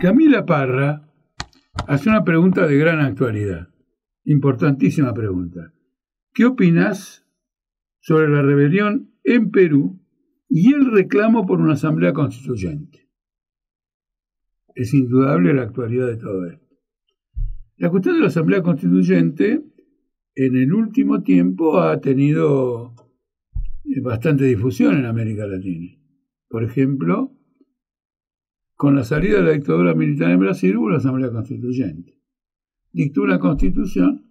Camila Parra hace una pregunta de gran actualidad, importantísima pregunta. ¿Qué opinas sobre la rebelión en Perú y el reclamo por una asamblea constituyente? Es indudable la actualidad de todo esto. La cuestión de la asamblea constituyente en el último tiempo ha tenido bastante difusión en América Latina. Por ejemplo, con la salida de la dictadura militar en Brasil hubo una asamblea constituyente. Dictó una constitución,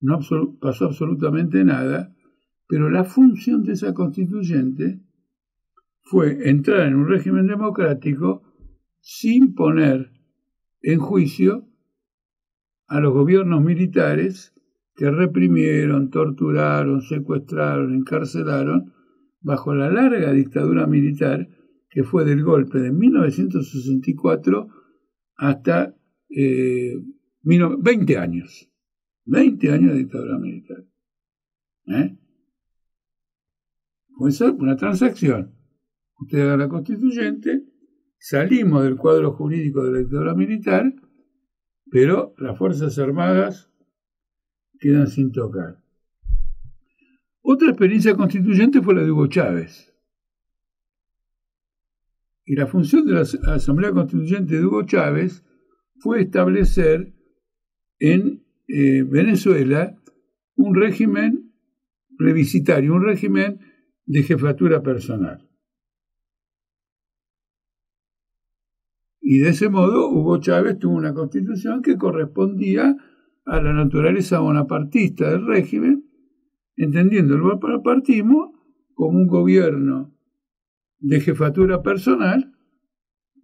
no pasó absolutamente nada, pero la función de esa constituyente fue entrar en un régimen democrático sin poner en juicio a los gobiernos militares que reprimieron, torturaron, secuestraron, encarcelaron bajo la larga dictadura militar que fue del golpe de 1964 hasta 20 eh, años. 20 años de dictadura militar. ¿Eh? Fue una transacción. Usted haga la constituyente, salimos del cuadro jurídico de la dictadura militar, pero las Fuerzas Armadas quedan sin tocar. Otra experiencia constituyente fue la de Hugo Chávez. Y la función de la Asamblea Constituyente de Hugo Chávez fue establecer en eh, Venezuela un régimen plebiscitario, un régimen de jefatura personal. Y de ese modo Hugo Chávez tuvo una constitución que correspondía a la naturaleza bonapartista del régimen, entendiendo el bonapartismo como un gobierno de jefatura personal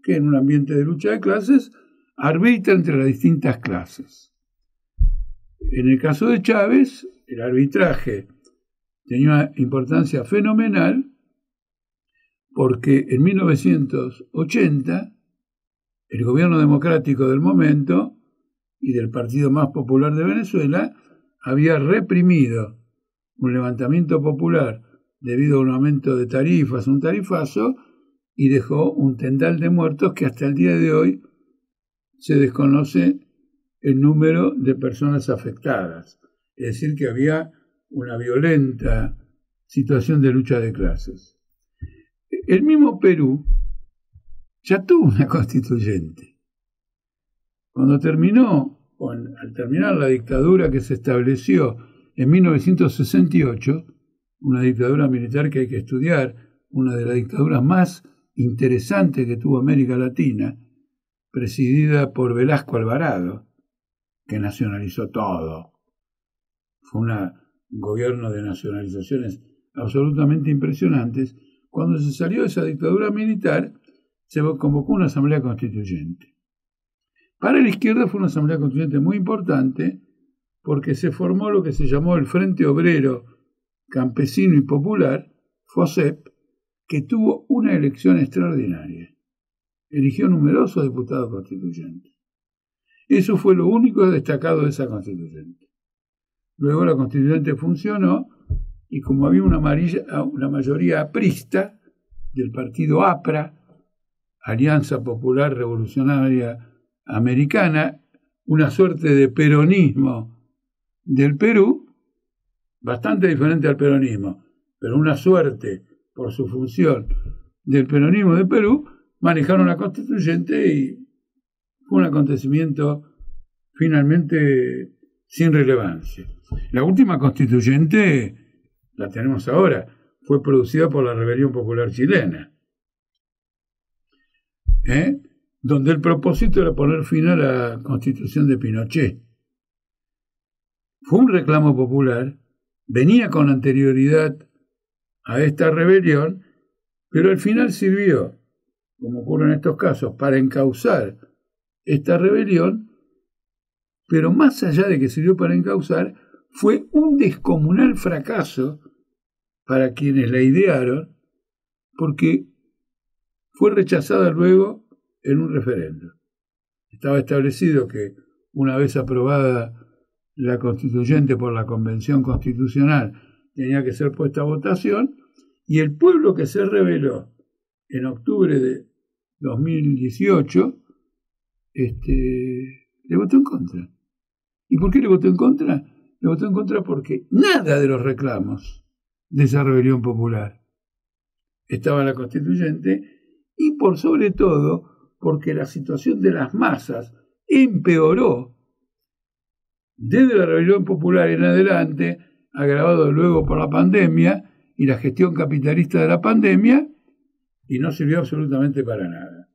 que en un ambiente de lucha de clases arbitra entre las distintas clases. En el caso de Chávez, el arbitraje tenía una importancia fenomenal porque en 1980 el gobierno democrático del momento y del Partido más popular de Venezuela había reprimido un levantamiento popular debido a un aumento de tarifas, un tarifazo, y dejó un tendal de muertos que hasta el día de hoy se desconoce el número de personas afectadas. Es decir, que había una violenta situación de lucha de clases. El mismo Perú ya tuvo una constituyente. Cuando terminó, al terminar la dictadura que se estableció en 1968, una dictadura militar que hay que estudiar, una de las dictaduras más interesantes que tuvo América Latina, presidida por Velasco Alvarado, que nacionalizó todo. Fue un gobierno de nacionalizaciones absolutamente impresionantes. Cuando se salió de esa dictadura militar, se convocó una asamblea constituyente. Para la izquierda fue una asamblea constituyente muy importante porque se formó lo que se llamó el Frente Obrero campesino y popular, FOSEP, que tuvo una elección extraordinaria. Eligió numerosos diputados constituyentes. Eso fue lo único destacado de esa constituyente. Luego la constituyente funcionó y como había una, una mayoría aprista del partido APRA, Alianza Popular Revolucionaria Americana, una suerte de peronismo del Perú, bastante diferente al peronismo, pero una suerte por su función del peronismo de Perú, manejaron la constituyente y fue un acontecimiento finalmente sin relevancia. La última constituyente, la tenemos ahora, fue producida por la Rebelión Popular Chilena, ¿eh? Donde el propósito era poner fin a la constitución de Pinochet. Fue un reclamo popular venía con anterioridad a esta rebelión, pero al final sirvió, como ocurre en estos casos, para encauzar esta rebelión, pero más allá de que sirvió para encauzar, fue un descomunal fracaso para quienes la idearon, porque fue rechazada luego en un referendo. Estaba establecido que una vez aprobada la constituyente por la Convención Constitucional tenía que ser puesta a votación Y el pueblo que se rebeló en octubre de 2018, este, le votó en contra. ¿Y por qué le votó en contra? Le votó en contra porque nada de los reclamos de esa rebelión popular estaba en la constituyente y por sobre todo porque la situación de las masas empeoró desde la rebelión popular en adelante, agravado luego por la pandemia y la gestión capitalista de la pandemia, y no sirvió absolutamente para nada.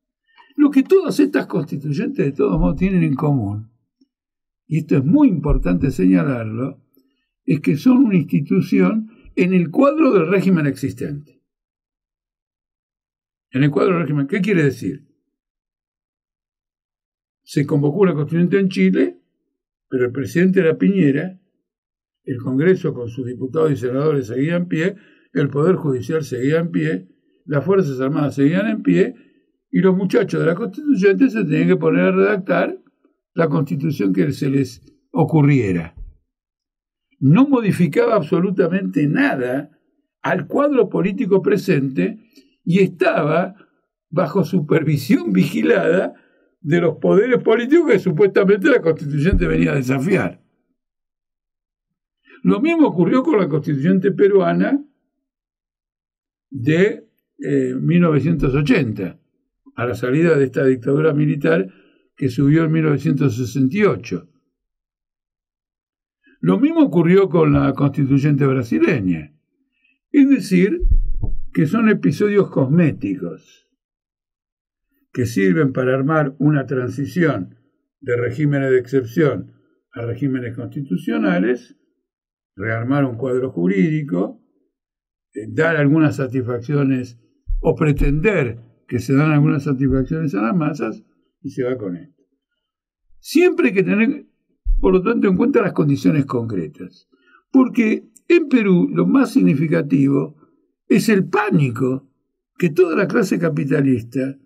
Lo que todas estas constituyentes de todos modos tienen en común, y esto es muy importante señalarlo, es que son una institución en el cuadro del régimen existente. En el cuadro del régimen, ¿qué quiere decir? Se convocó una constituyente en Chile, pero el presidente era Piñera, el Congreso con sus diputados y senadores seguía en pie, el Poder Judicial seguía en pie, las Fuerzas Armadas seguían en pie, y los muchachos de la constituyente se tenían que poner a redactar la constitución que se les ocurriera. No modificaba absolutamente nada al cuadro político presente y estaba bajo supervisión vigilada de los poderes políticos que supuestamente la constituyente venía a desafiar. Lo mismo ocurrió con la constituyente peruana de 1980, eh, a la salida de esta dictadura militar que subió en 1968. Lo mismo ocurrió con la constituyente brasileña. Es decir, que son episodios cosméticos que sirven para armar una transición de regímenes de excepción a regímenes constitucionales, rearmar un cuadro jurídico, eh, dar algunas satisfacciones o pretender que se dan algunas satisfacciones a las masas y se va con esto. Siempre hay que tener, por lo tanto, en cuenta las condiciones concretas, porque en Perú lo más significativo es el pánico que toda la clase capitalista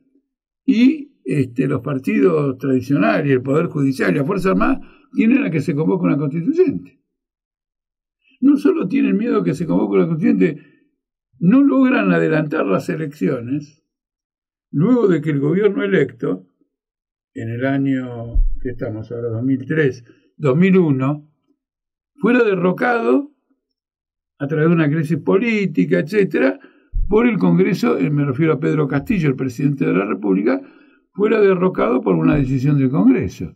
y este, los partidos tradicionales, el Poder Judicial y la Fuerza Armada tienen a que se convoque una constituyente. No solo tienen miedo a que se convoque una constituyente, no logran adelantar las elecciones luego de que el gobierno electo, en el año que estamos ahora, 2003, 2001, fuera derrocado a través de una crisis política, etcétera, por el Congreso, eh, me refiero a Pedro Castillo, el presidente de la República, fuera derrocado por una decisión del Congreso.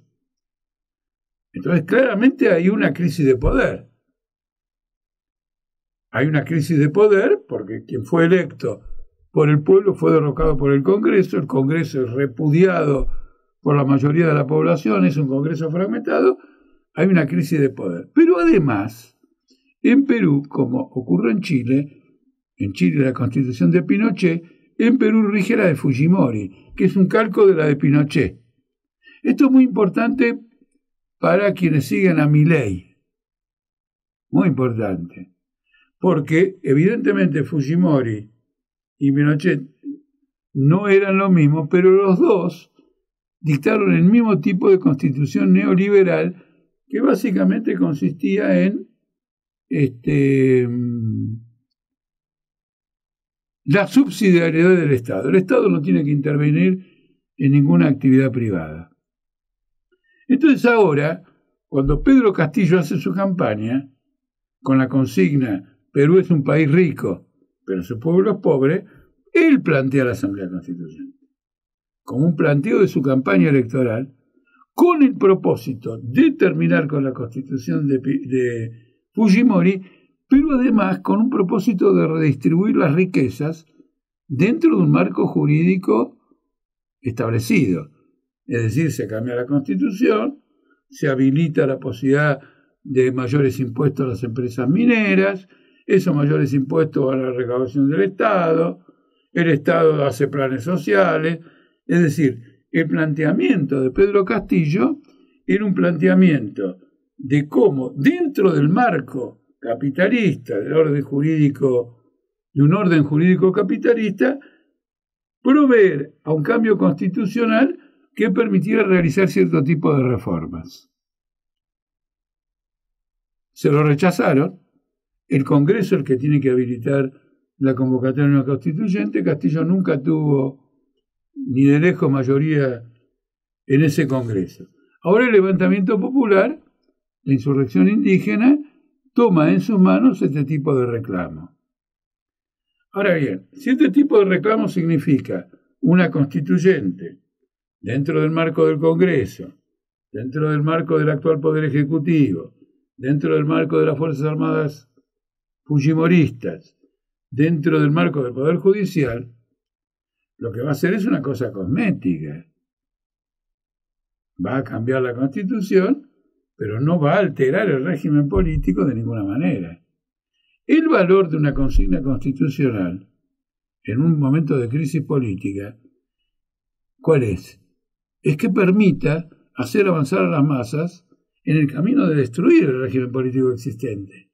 Entonces, claramente hay una crisis de poder. Hay una crisis de poder porque quien fue electo por el pueblo fue derrocado por el Congreso, el Congreso es repudiado por la mayoría de la población, es un Congreso fragmentado, hay una crisis de poder. Pero además, en Perú, como ocurre en Chile, en Chile la constitución de Pinochet, en Perú rige la de Fujimori, que es un calco de la de Pinochet. Esto es muy importante para quienes siguen a mi ley. Muy importante. Porque evidentemente Fujimori y Pinochet no eran lo mismo, pero los dos dictaron el mismo tipo de constitución neoliberal que básicamente consistía en este, la subsidiariedad del Estado. El Estado no tiene que intervenir en ninguna actividad privada. Entonces ahora, cuando Pedro Castillo hace su campaña, con la consigna Perú es un país rico, pero su pueblo es pobre, él plantea la Asamblea Constituyente como un planteo de su campaña electoral con el propósito de terminar con la constitución de, de Fujimori pero además con un propósito de redistribuir las riquezas dentro de un marco jurídico establecido. Es decir, se cambia la constitución, se habilita la posibilidad de mayores impuestos a las empresas mineras, esos mayores impuestos a la recaudación del Estado, el Estado hace planes sociales, es decir, el planteamiento de Pedro Castillo era un planteamiento de cómo dentro del marco capitalista, del orden jurídico, de un orden jurídico capitalista, proveer a un cambio constitucional que permitiera realizar cierto tipo de reformas. Se lo rechazaron, el Congreso el que tiene que habilitar la convocatoria de una constituyente, Castillo nunca tuvo ni de lejos mayoría en ese Congreso. Ahora el levantamiento popular, la insurrección indígena, toma en sus manos este tipo de reclamo. Ahora bien, si este tipo de reclamo significa una constituyente dentro del marco del Congreso, dentro del marco del actual Poder Ejecutivo, dentro del marco de las Fuerzas Armadas Fujimoristas, dentro del marco del Poder Judicial, lo que va a hacer es una cosa cosmética. Va a cambiar la Constitución, pero no va a alterar el régimen político de ninguna manera. El valor de una consigna constitucional en un momento de crisis política, ¿cuál es? Es que permita hacer avanzar a las masas en el camino de destruir el régimen político existente.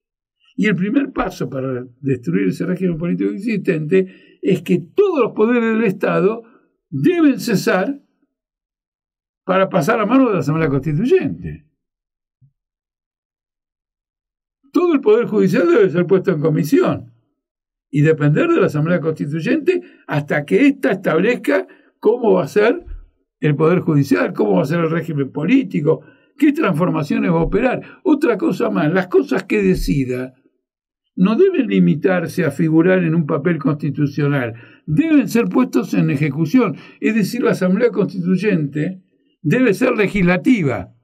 Y el primer paso para destruir ese régimen político existente es que todos los poderes del Estado deben cesar para pasar a mano de la Asamblea Constituyente. Todo el Poder Judicial debe ser puesto en comisión y depender de la Asamblea Constituyente hasta que ésta establezca cómo va a ser el Poder Judicial, cómo va a ser el régimen político, qué transformaciones va a operar. Otra cosa más, las cosas que decida no deben limitarse a figurar en un papel constitucional, deben ser puestos en ejecución. Es decir, la Asamblea Constituyente debe ser legislativa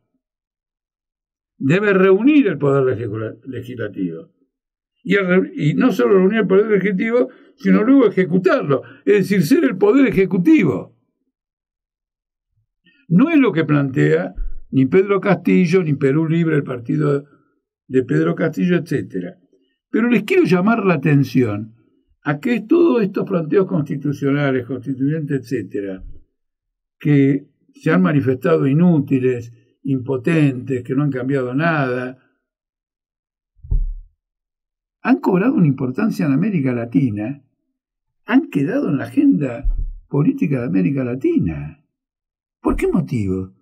debe reunir el poder legislativo. Y, no solo reunir el poder legislativo, sino luego ejecutarlo, es decir, ser el poder ejecutivo. No es lo que plantea ni Pedro Castillo, ni Perú Libre, el partido de Pedro Castillo, etc. Pero les quiero llamar la atención a que todos estos planteos constitucionales, constituyentes, etc., que se han manifestado inútiles, impotentes, que no han cambiado nada, han cobrado una importancia en América Latina, han quedado en la agenda política de América Latina. ¿Por qué motivo?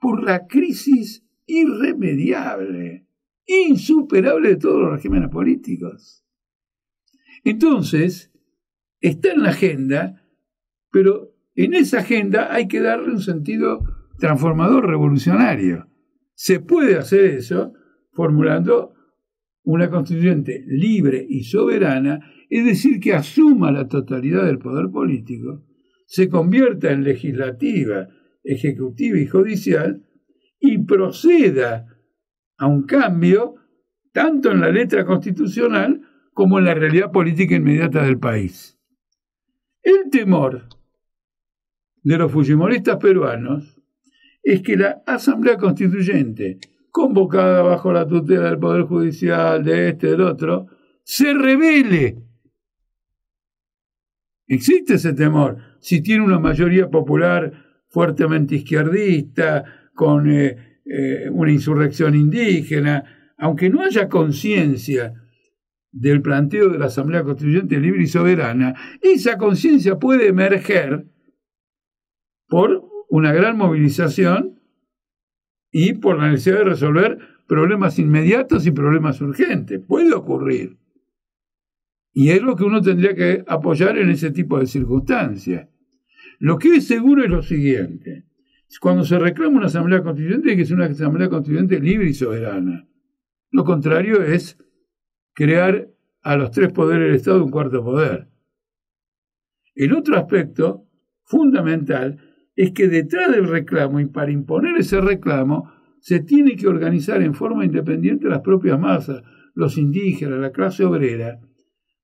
Por la crisis irremediable, insuperable de todos los regímenes políticos. Entonces, está en la agenda, pero en esa agenda hay que darle un sentido transformador revolucionario. Se puede hacer eso formulando una constituyente libre y soberana, es decir, que asuma la totalidad del poder político, se convierta en legislativa, ejecutiva y judicial, y proceda a un cambio tanto en la letra constitucional como en la realidad política inmediata del país. El temor de los fujimoristas peruanos es que la Asamblea Constituyente, convocada bajo la tutela del Poder Judicial, de este, del otro, se revele. Existe ese temor. Si tiene una mayoría popular fuertemente izquierdista, con eh, eh, una insurrección indígena, aunque no haya conciencia del planteo de la Asamblea Constituyente libre y soberana, esa conciencia puede emerger por una gran movilización y por la necesidad de resolver problemas inmediatos y problemas urgentes. Puede ocurrir. Y es lo que uno tendría que apoyar en ese tipo de circunstancias. Lo que es seguro es lo siguiente. Cuando se reclama una asamblea constituyente, hay que ser una asamblea constituyente libre y soberana. Lo contrario es crear a los tres poderes del Estado un cuarto poder. El otro aspecto fundamental es que detrás del reclamo y para imponer ese reclamo se tiene que organizar en forma independiente las propias masas, los indígenas, la clase obrera,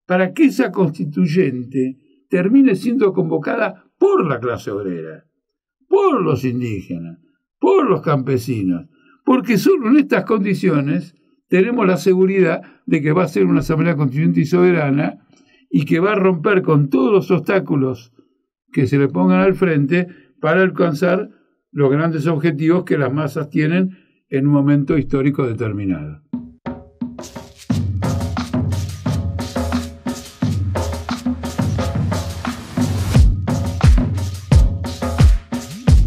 para que esa constituyente termine siendo convocada por la clase obrera, por los indígenas, por los campesinos, porque solo en estas condiciones tenemos la seguridad de que va a ser una asamblea constituyente y soberana y que va a romper con todos los obstáculos que se le pongan al frente para alcanzar los grandes objetivos que las masas tienen en un momento histórico determinado.